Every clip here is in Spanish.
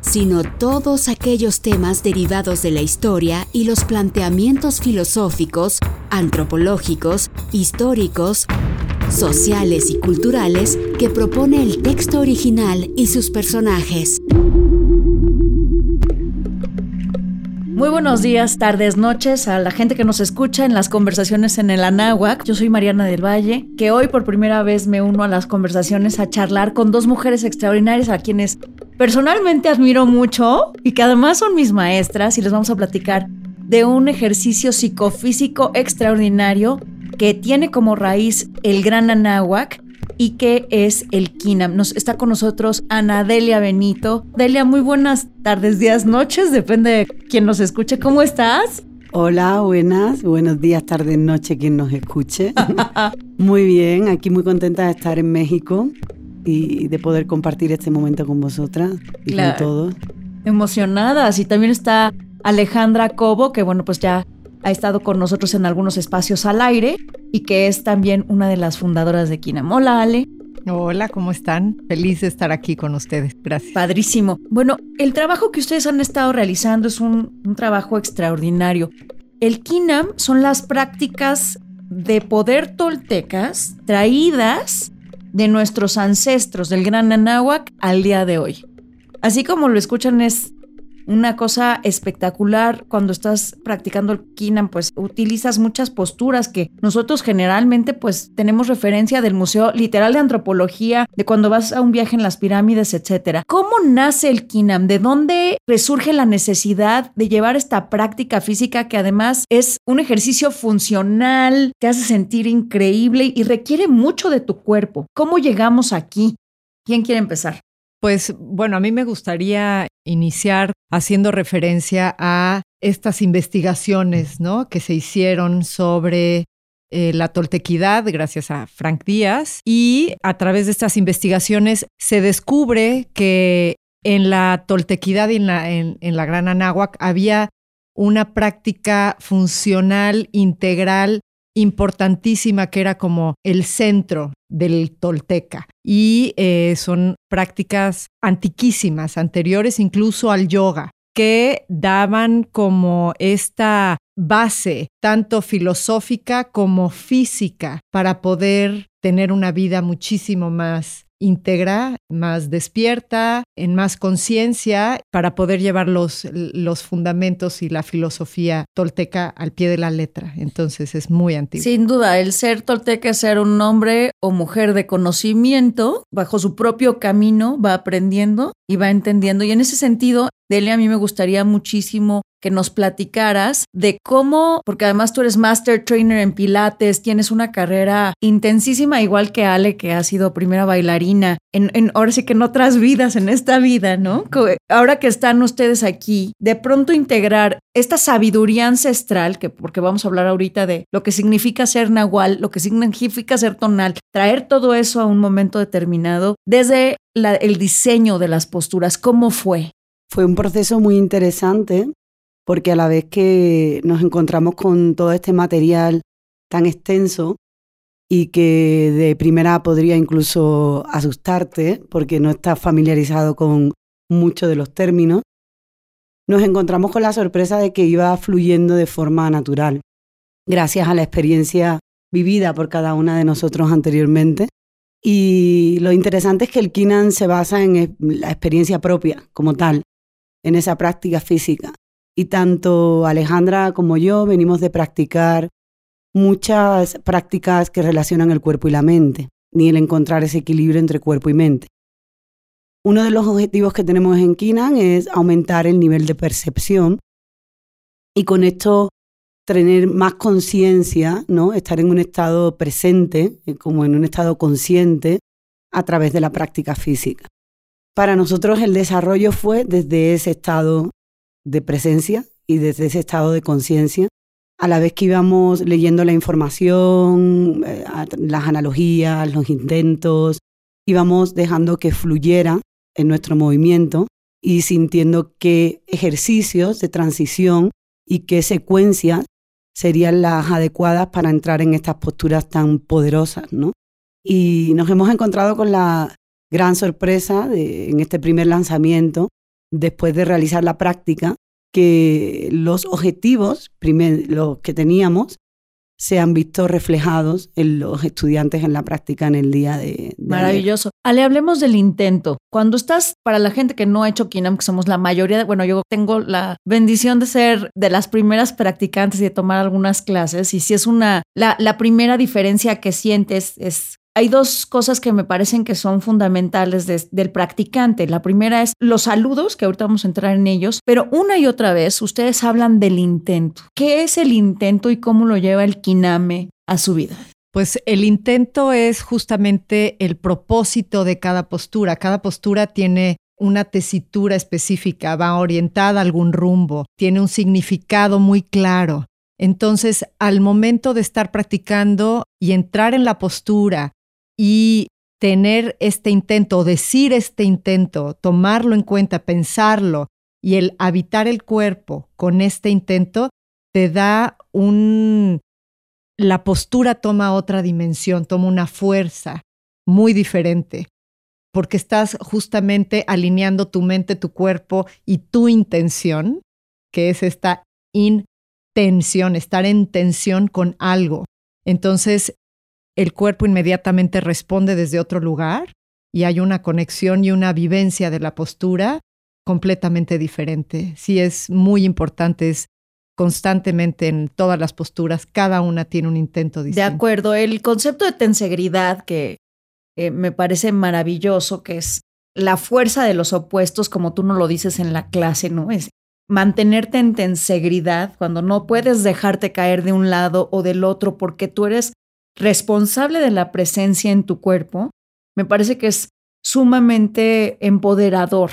sino todos aquellos temas derivados de la historia y los planteamientos filosóficos, antropológicos, históricos, sociales y culturales que propone el texto original y sus personajes. Muy buenos días, tardes, noches a la gente que nos escucha en las conversaciones en el Anáhuac. Yo soy Mariana del Valle, que hoy por primera vez me uno a las conversaciones a charlar con dos mujeres extraordinarias a quienes personalmente admiro mucho y que además son mis maestras y les vamos a platicar de un ejercicio psicofísico extraordinario que tiene como raíz el gran Anáhuac y que es el KINAM. Nos está con nosotros Ana Delia Benito. Delia, muy buenas tardes, días, noches, depende de quién nos escuche. ¿Cómo estás? Hola, buenas, buenos días, tardes, noche, quien nos escuche. muy bien, aquí muy contenta de estar en México y de poder compartir este momento con vosotras y con todos. Emocionadas. Y también está Alejandra Cobo, que bueno, pues ya ha estado con nosotros en algunos espacios al aire y que es también una de las fundadoras de Hola, Ale. Hola, ¿cómo están? Feliz de estar aquí con ustedes. Gracias. Padrísimo. Bueno, el trabajo que ustedes han estado realizando es un, un trabajo extraordinario. El KINAM son las prácticas de poder toltecas traídas de nuestros ancestros del Gran Anáhuac al día de hoy. Así como lo escuchan, es una cosa espectacular cuando estás practicando el Kinam, pues utilizas muchas posturas que nosotros generalmente pues tenemos referencia del Museo Literal de Antropología, de cuando vas a un viaje en las pirámides, etcétera. ¿Cómo nace el Kinam? ¿De dónde resurge la necesidad de llevar esta práctica física que además es un ejercicio funcional, te hace sentir increíble y requiere mucho de tu cuerpo? ¿Cómo llegamos aquí? ¿Quién quiere empezar? Pues bueno, a mí me gustaría iniciar haciendo referencia a estas investigaciones ¿no? que se hicieron sobre eh, la toltequidad gracias a Frank Díaz y a través de estas investigaciones se descubre que en la toltequidad y en la, en la Gran Anáhuac había una práctica funcional integral importantísima que era como el centro del tolteca. Y eh, son prácticas antiquísimas, anteriores incluso al yoga, que daban como esta base, tanto filosófica como física, para poder tener una vida muchísimo más íntegra, más despierta, en más conciencia, para poder llevar los, los, fundamentos y la filosofía tolteca al pie de la letra. Entonces es muy antiguo. Sin duda, el ser tolteca es ser un hombre o mujer de conocimiento, bajo su propio camino, va aprendiendo y va entendiendo. Y en ese sentido, Delia, a mí me gustaría muchísimo que nos platicaras de cómo, porque además tú eres master trainer en Pilates, tienes una carrera intensísima, igual que Ale, que ha sido primera bailarina, en, en, ahora sí que en otras vidas, en esta vida, ¿no? Ahora que están ustedes aquí, de pronto integrar esta sabiduría ancestral, que porque vamos a hablar ahorita de lo que significa ser nahual, lo que significa ser tonal, traer todo eso a un momento determinado, desde el diseño de las posturas, ¿cómo fue? Fue un proceso muy interesante porque a la vez que nos encontramos con todo este material tan extenso y que de primera podría incluso asustarte porque no estás familiarizado con muchos de los términos, nos encontramos con la sorpresa de que iba fluyendo de forma natural, gracias a la experiencia vivida por cada una de nosotros anteriormente. Y lo interesante es que el Kinan se basa en la experiencia propia como tal, en esa práctica física. Y tanto Alejandra como yo venimos de practicar muchas prácticas que relacionan el cuerpo y la mente, ni el encontrar ese equilibrio entre cuerpo y mente. Uno de los objetivos que tenemos en Kinan es aumentar el nivel de percepción y con esto tener más conciencia, ¿no? estar en un estado presente, eh, como en un estado consciente, a través de la práctica física. para nosotros el desarrollo fue desde ese estado de presencia y desde ese estado de conciencia, a la vez que íbamos leyendo la información, eh, las analogías, los intentos, íbamos dejando que fluyera en nuestro movimiento y sintiendo qué ejercicios de transición y qué secuencias serían las adecuadas para entrar en estas posturas tan poderosas, ¿no? Y nos hemos encontrado con la gran sorpresa en este primer lanzamiento, después de realizar la práctica, que los objetivos los que teníamos se han visto reflejados en los estudiantes en la práctica en el día de... Maravilloso. Ale, hablemos del intento. Cuando estás, para la gente que no ha hecho Kinam, que somos la mayoría, bueno, yo tengo la bendición de ser de las primeras practicantes y de tomar algunas clases, y si es una, la primera diferencia que sientes es hay dos cosas que me parecen que son fundamentales del practicante. La primera es los saludos, que ahorita vamos a entrar en ellos, pero una y otra vez ustedes hablan del intento. ¿Qué es el intento y cómo lo lleva el Kiname a su vida? Pues el intento es justamente el propósito de cada postura. Cada postura tiene una tesitura específica, va orientada a algún rumbo, tiene un significado muy claro. Entonces, al momento de estar practicando y entrar en la postura y tener este intento, decir este intento, tomarlo en cuenta, pensarlo y el habitar el cuerpo con este intento, te da un... La postura toma otra dimensión, toma una fuerza muy diferente, porque estás justamente alineando tu mente, tu cuerpo y tu intención, que es esta intención, estar en tensión con algo. Entonces, el cuerpo inmediatamente responde desde otro lugar y hay una conexión y una vivencia de la postura completamente diferente. Sí es muy importante, es constantemente en todas las posturas, cada una tiene un intento distinto. De acuerdo, el concepto de tensegridad que eh, me parece maravilloso, que es la fuerza de los opuestos, como tú no lo dices en la clase, ¿no? Es mantenerte en tensegridad cuando no puedes dejarte caer de un lado o del otro porque tú eres responsable de la presencia en tu cuerpo, me parece que es sumamente empoderador.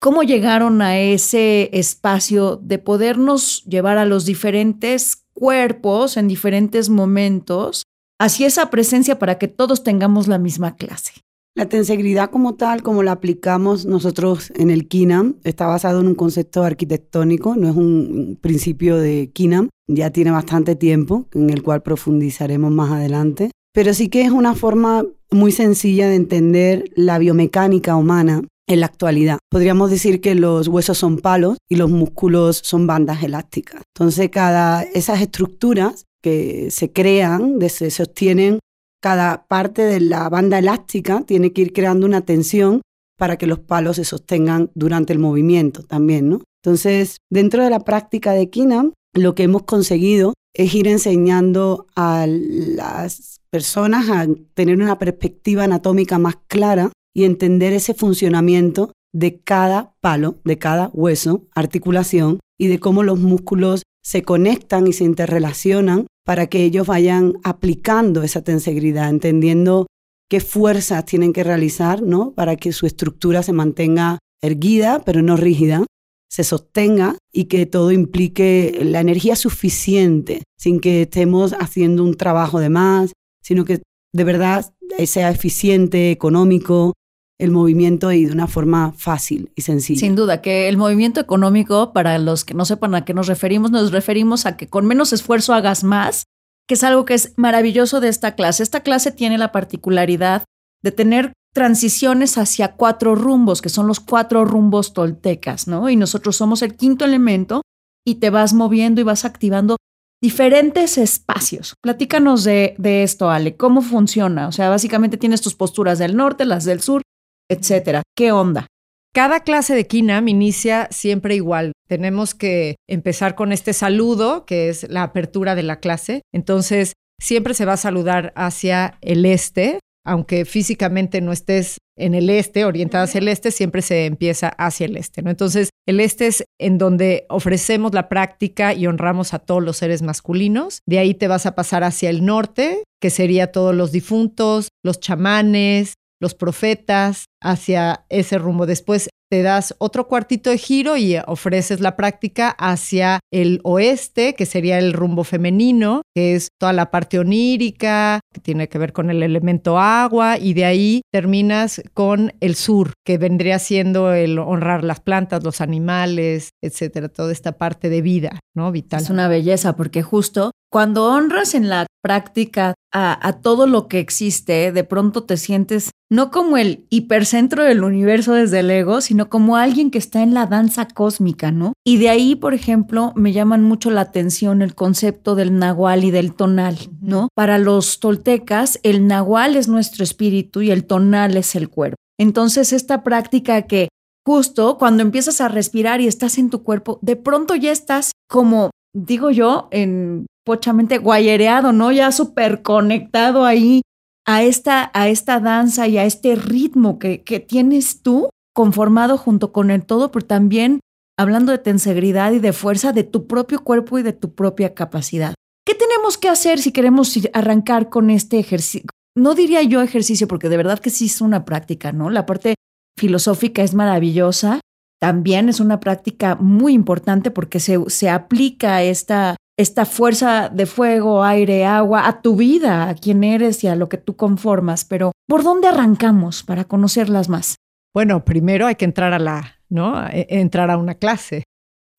¿Cómo llegaron a ese espacio de podernos llevar a los diferentes cuerpos en diferentes momentos hacia esa presencia para que todos tengamos la misma clase? La tensegridad como tal, como la aplicamos nosotros en el KINAM, está basado en un concepto arquitectónico, no es un principio de KINAM, ya tiene bastante tiempo, en el cual profundizaremos más adelante, pero sí que es una forma muy sencilla de entender la biomecánica humana en la actualidad. Podríamos decir que los huesos son palos y los músculos son bandas elásticas. Entonces, cada esas estructuras que se crean, se sostienen cada parte de la banda elástica tiene que ir creando una tensión para que los palos se sostengan durante el movimiento también, ¿no? Entonces, dentro de la práctica de Kinam, lo que hemos conseguido es ir enseñando a las personas a tener una perspectiva anatómica más clara y entender ese funcionamiento de cada palo, de cada hueso, articulación y de cómo los músculos se conectan y se interrelacionan para que ellos vayan aplicando esa tensegridad, entendiendo qué fuerzas tienen que realizar, ¿no? Para que su estructura se mantenga erguida, pero no rígida, se sostenga y que todo implique la energía suficiente, sin que estemos haciendo un trabajo de más, sino que de verdad sea eficiente, económico, el movimiento y de una forma fácil y sencilla. Sin duda, que el movimiento económico, para los que no sepan a qué nos referimos, nos referimos a que con menos esfuerzo hagas más, que es algo que es maravilloso de esta clase. Esta clase tiene la particularidad de tener transiciones hacia cuatro rumbos, que son los cuatro rumbos toltecas, ¿no? Y nosotros somos el quinto elemento y te vas moviendo y vas activando diferentes espacios. Platícanos de, de esto, Ale, ¿cómo funciona? O sea, básicamente tienes tus posturas del norte, las del sur, etcétera. ¿Qué onda? Cada clase de Kinam inicia siempre igual. Tenemos que empezar con este saludo, que es la apertura de la clase. Entonces, siempre se va a saludar hacia el este, aunque físicamente no estés en el este, orientada hacia el este, siempre se empieza hacia el este, ¿no? Entonces, el este es en donde ofrecemos la práctica y honramos a todos los seres masculinos. De ahí te vas a pasar hacia el norte, que sería todos los difuntos, los chamanes, los profetas, hacia ese rumbo. Después te das otro cuartito de giro y ofreces la práctica hacia el oeste, que sería el rumbo femenino, que es toda la parte onírica, que tiene que ver con el elemento agua, y de ahí terminas con el sur, que vendría siendo el honrar las plantas, los animales, etcétera, toda esta parte de vida, ¿no? Vital. Es una belleza, porque justo cuando honras en la práctica a, todo lo que existe, de pronto te sientes no como el hipercentro del universo desde el ego, sino como alguien que está en la danza cósmica, ¿no? Y de ahí, por ejemplo, me llaman mucho la atención el concepto del nahual y del tonal, ¿no? Para los toltecas, el nahual es nuestro espíritu y el tonal es el cuerpo. Entonces, esta práctica que justo cuando empiezas a respirar y estás en tu cuerpo, de pronto ya estás como, digo yo, en pochamente guayereado, ¿no? Ya súper conectado ahí a esta, a esta danza y a este ritmo que, que tienes tú conformado junto con el todo, pero también hablando de tensegridad y de fuerza de tu propio cuerpo y de tu propia capacidad. ¿Qué tenemos que hacer si queremos arrancar con este ejercicio? No diría yo ejercicio, porque de verdad que sí es una práctica, ¿no? La parte filosófica es maravillosa. También es una práctica muy importante porque se, se aplica esta esta fuerza de fuego, aire, agua, a tu vida, a quién eres y a lo que tú conformas. Pero, ¿por dónde arrancamos para conocerlas más? Bueno, primero hay que entrar a la, ¿no? E, entrar a una clase,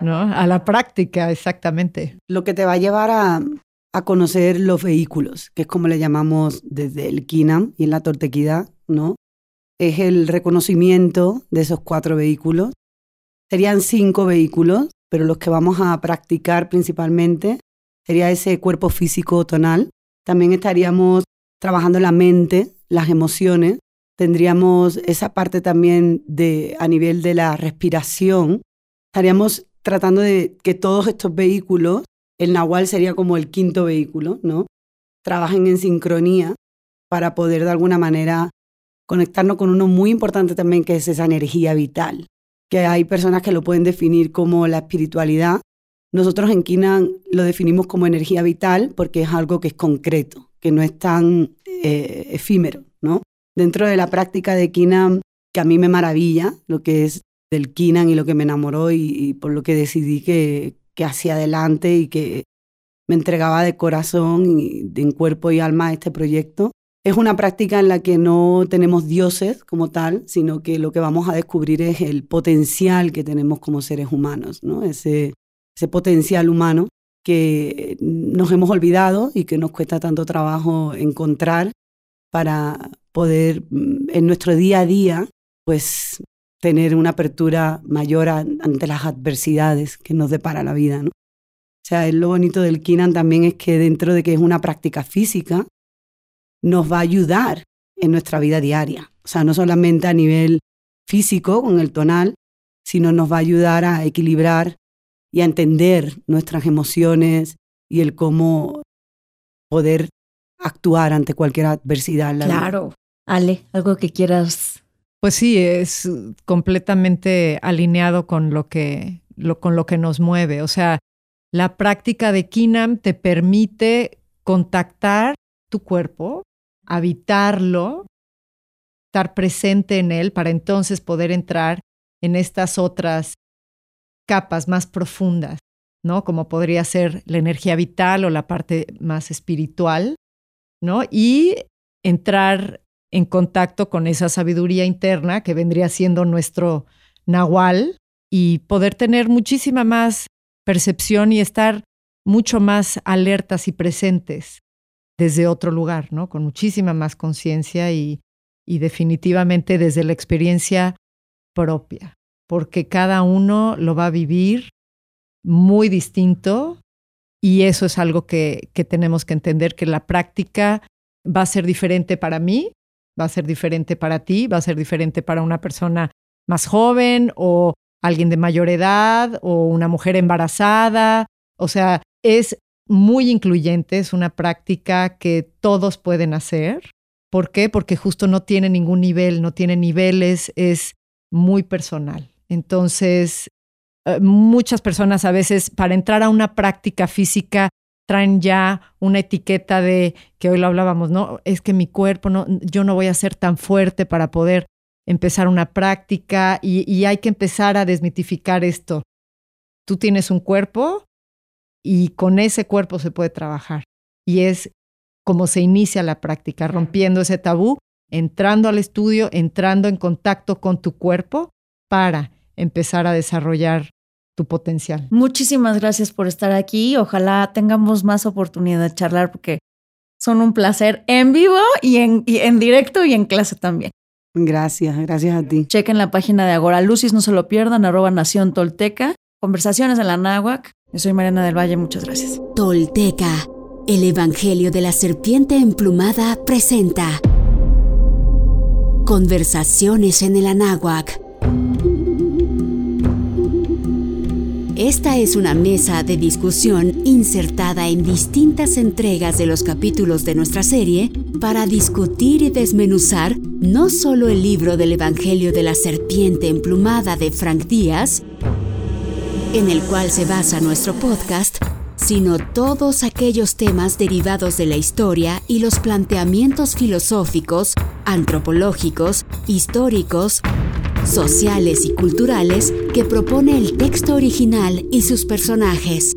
¿no? A la práctica, exactamente. Lo que te va a llevar a, a conocer los vehículos, que es como le llamamos desde el Kinam y en la tortequidad, ¿no? Es el reconocimiento de esos cuatro vehículos. Serían cinco vehículos pero los que vamos a practicar principalmente sería ese cuerpo físico tonal. También estaríamos trabajando la mente, las emociones. Tendríamos esa parte también de a nivel de la respiración. Estaríamos tratando de que todos estos vehículos, el nahual sería como el quinto vehículo, ¿no? Trabajen en sincronía para poder de alguna manera conectarnos con uno muy importante también que es esa energía vital que hay personas que lo pueden definir como la espiritualidad. Nosotros en Kinan lo definimos como energía vital porque es algo que es concreto, que no es tan eh, efímero, ¿no? Dentro de la práctica de Kinan, que a mí me maravilla lo que es del Kinan y lo que me enamoró y, por lo que decidí que, que hacia adelante y que me entregaba de corazón y en cuerpo y alma a este proyecto, es una práctica en la que no tenemos dioses como tal, sino que lo que vamos a descubrir es el potencial que tenemos como seres humanos, ¿no? ese, ese potencial humano que nos hemos olvidado y que nos cuesta tanto trabajo encontrar para poder mm, en nuestro día a día pues tener una apertura mayor ante las adversidades que nos depara la vida. ¿no? O sea, lo bonito del Kinan también es que dentro de que es una práctica física, nos va a ayudar en nuestra vida diaria. O sea, no solamente a nivel físico con el tonal, sino nos va a ayudar a equilibrar y a entender nuestras emociones y el cómo poder actuar ante cualquier adversidad. claro. Ale, algo que quieras. Pues sí, es completamente alineado con lo que, con lo que nos mueve. O sea, la práctica de Kinam te permite contactar tu cuerpo, habitarlo, estar presente en él para entonces poder entrar en estas otras capas más profundas, ¿no? Como podría ser la energía vital o la parte más espiritual, ¿no? Y entrar en contacto con esa sabiduría interna que vendría siendo nuestro nahual y poder tener muchísima más percepción y estar mucho más alertas y presentes desde otro lugar, ¿no? Con muchísima más conciencia y, y definitivamente desde la experiencia propia, porque cada uno lo va a vivir muy distinto y eso es algo que, que, tenemos que entender, que la práctica va a ser diferente para mí, va a ser diferente para ti, va a ser diferente para una persona más joven o alguien de mayor edad o una mujer embarazada. O sea, es muy incluyente, es una práctica que todos pueden hacer. ¿Por qué? Porque justo no tiene ningún nivel, no tiene niveles, es muy personal. Entonces, eh, muchas personas a veces para entrar a una práctica física traen ya una etiqueta de que hoy lo hablábamos, no, es que mi cuerpo no yo no voy a ser tan fuerte para poder empezar una práctica y, hay que empezar a desmitificar esto. Tú tienes un cuerpo y con ese cuerpo se puede trabajar. Y es como se inicia la práctica, rompiendo ese tabú, entrando al estudio, entrando en contacto con tu cuerpo para empezar a desarrollar tu potencial. Muchísimas gracias por estar aquí. Ojalá tengamos más oportunidad de charlar porque son un placer en vivo y en, en directo y en clase también. Gracias, gracias a ti. Chequen la página de Agora Lucis, no se lo pierdan, arroba Nación Tolteca. Conversaciones en la Náhuac. Soy Mariana del Valle, muchas gracias. Tolteca, el Evangelio de la Serpiente Emplumada presenta Conversaciones en el Anáhuac. Esta es una mesa de discusión insertada en distintas entregas de los capítulos de nuestra serie para discutir y desmenuzar no solo el libro del Evangelio de la Serpiente Emplumada de Frank Díaz, en el cual se basa nuestro podcast, sino todos aquellos temas derivados de la historia y los planteamientos filosóficos, antropológicos, históricos, sociales y culturales que propone el texto original y sus personajes.